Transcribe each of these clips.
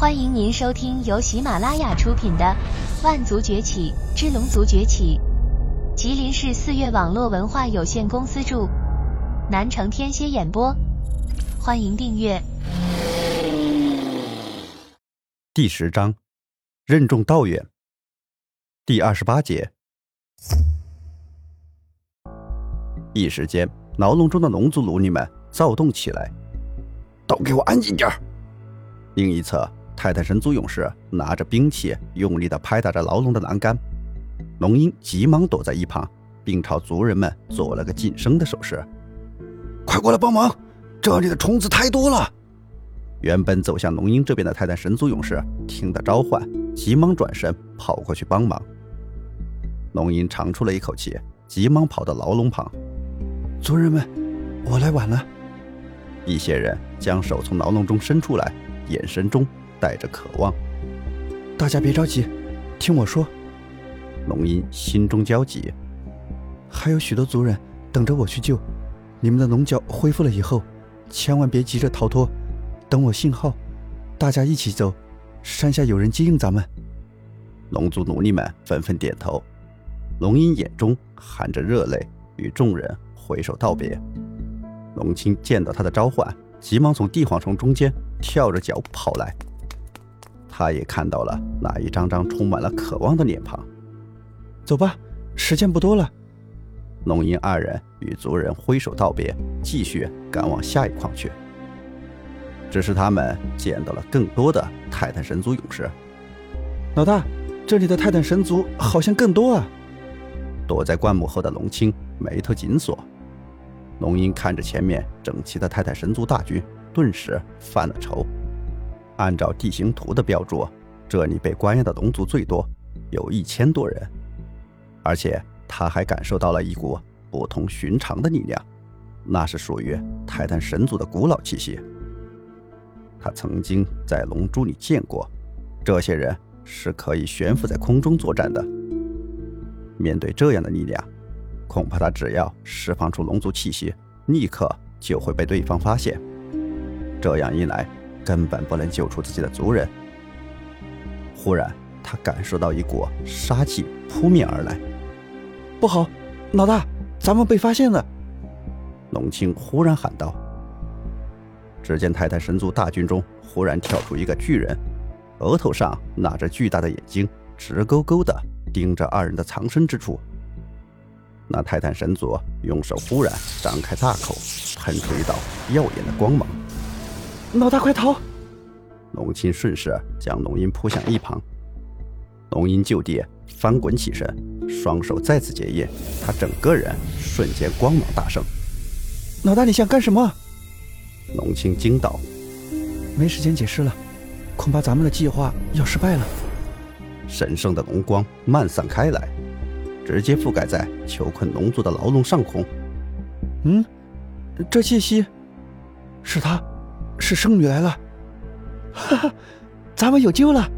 欢迎您收听由喜马拉雅出品的《万族崛起之龙族崛起》，吉林市四月网络文化有限公司著，南城天蝎演播。欢迎订阅。第十章，任重道远。第二十八节，一时间，牢笼中的龙族奴隶们躁动起来，都给我安静点儿！另一侧。泰坦神族勇士拿着兵器，用力地拍打着牢笼的栏杆。龙鹰急忙躲在一旁，并朝族人们做了个噤声的手势：“快过来帮忙！这里的虫子太多了。”原本走向龙鹰这边的泰坦神族勇士听到召唤，急忙转身跑过去帮忙。龙鹰长出了一口气，急忙跑到牢笼旁：“族人们，我来晚了。”一些人将手从牢笼中伸出来，眼神中。带着渴望，大家别着急，听我说。龙吟心中焦急，还有许多族人等着我去救。你们的龙角恢复了以后，千万别急着逃脱，等我信号，大家一起走。山下有人接应咱们。龙族奴隶们纷纷点头。龙吟眼中含着热泪，与众人挥手道别。龙青见到他的召唤，急忙从地黄虫中间跳着脚跑来。他也看到了那一张张充满了渴望的脸庞。走吧，时间不多了。龙吟二人与族人挥手道别，继续赶往下一矿去。只是他们见到了更多的泰坦神族勇士。老大，这里的泰坦神族好像更多啊！躲在灌木后的龙青眉头紧锁。龙吟看着前面整齐的泰坦神族大军，顿时犯了愁。按照地形图的标注，这里被关押的龙族最多，有一千多人。而且他还感受到了一股不同寻常的力量，那是属于泰坦神族的古老气息。他曾经在龙珠里见过，这些人是可以悬浮在空中作战的。面对这样的力量，恐怕他只要释放出龙族气息，立刻就会被对方发现。这样一来，根本不能救出自己的族人。忽然，他感受到一股杀气扑面而来。不好，老大，咱们被发现了！龙青忽然喊道。只见泰坦神族大军中忽然跳出一个巨人，额头上拿着巨大的眼睛，直勾勾地盯着二人的藏身之处。那泰坦神族用手忽然张开大口，喷出一道耀眼的光芒。老大，快逃！龙青顺势将龙吟扑向一旁，龙吟就地翻滚起身，双手再次结印，他整个人瞬间光芒大盛。老大，你想干什么？龙青惊道：“没时间解释了，恐怕咱们的计划要失败了。”神圣的龙光漫散开来，直接覆盖在囚困龙族的牢笼上空。嗯，这气息，是他。是圣女来了，哈哈，咱们有救了！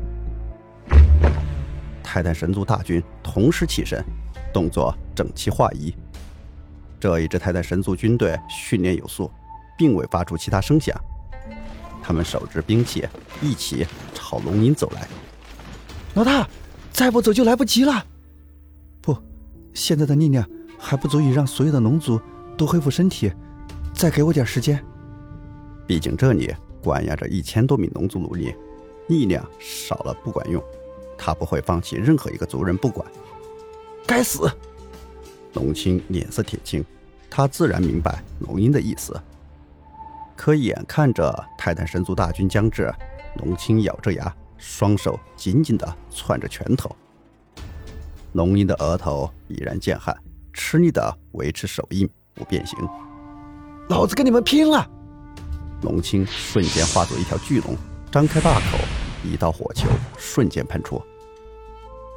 泰坦神族大军同时起身，动作整齐划一。这一支泰坦神族军队训练有素，并未发出其他声响。他们手执兵器，一起朝龙吟走来。老大，再不走就来不及了！不，现在的力量还不足以让所有的龙族都恢复身体，再给我点时间。毕竟这里关押着一千多名龙族奴隶，力量少了不管用。他不会放弃任何一个族人不管。该死！龙青脸色铁青，他自然明白龙吟的意思。可眼看着泰坦神族大军将至，龙青咬着牙，双手紧紧地攥着拳头。龙吟的额头已然见汗，吃力地维持手印不变形。老子跟你们拼了！龙青瞬间化作一条巨龙，张开大口，一道火球瞬间喷出。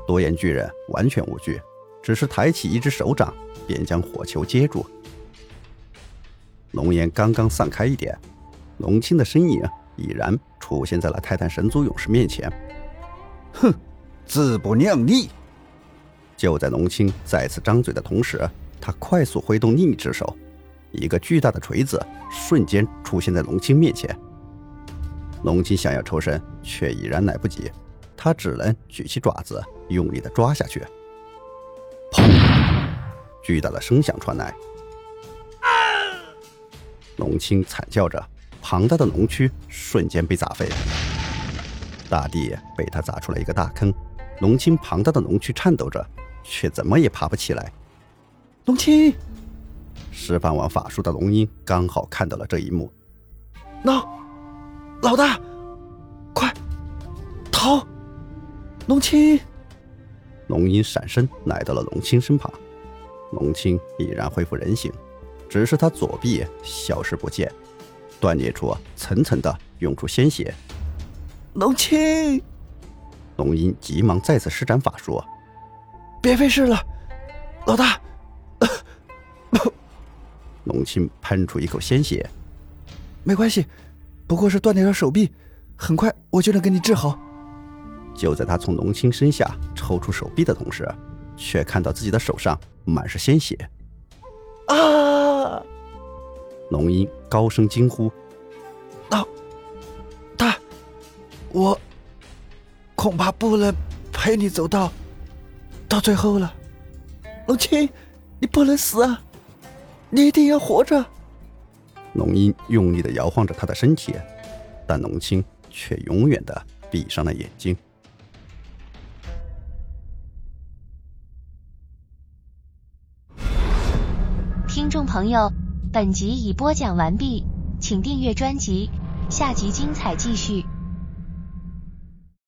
多眼巨人完全无惧，只是抬起一只手掌，便将火球接住。龙焰刚刚散开一点，龙青的身影已然出现在了泰坦神族勇士面前。哼，自不量力！就在龙青再次张嘴的同时，他快速挥动另一只手。一个巨大的锤子瞬间出现在龙青面前，龙青想要抽身，却已然来不及，他只能举起爪子，用力的抓下去。砰！巨大的声响传来，啊龙青惨叫着，庞大的龙躯瞬间被砸飞，大地被他砸出了一个大坑。龙青庞大的龙躯颤抖着，却怎么也爬不起来。龙青，释放完法术的龙鹰刚好看到了这一幕。老老大，快逃！龙青，龙鹰闪身来到了龙青身旁。龙青已然恢复人形，只是他左臂消失不见，断裂处层层的涌出鲜血。龙青，龙鹰急忙再次施展法术，别费事了，老大。龙青喷出一口鲜血，没关系，不过是断掉了手臂，很快我就能给你治好。就在他从龙青身下抽出手臂的同时，却看到自己的手上满是鲜血。啊！龙鹰高声惊呼：“啊，他，我恐怕不能陪你走到到最后了。龙青，你不能死啊！你一定要活着。”龙英用力的摇晃着他的身体，但龙青却永远的闭上了眼睛。听众朋友，本集已播讲完毕，请订阅专辑，下集精彩继续。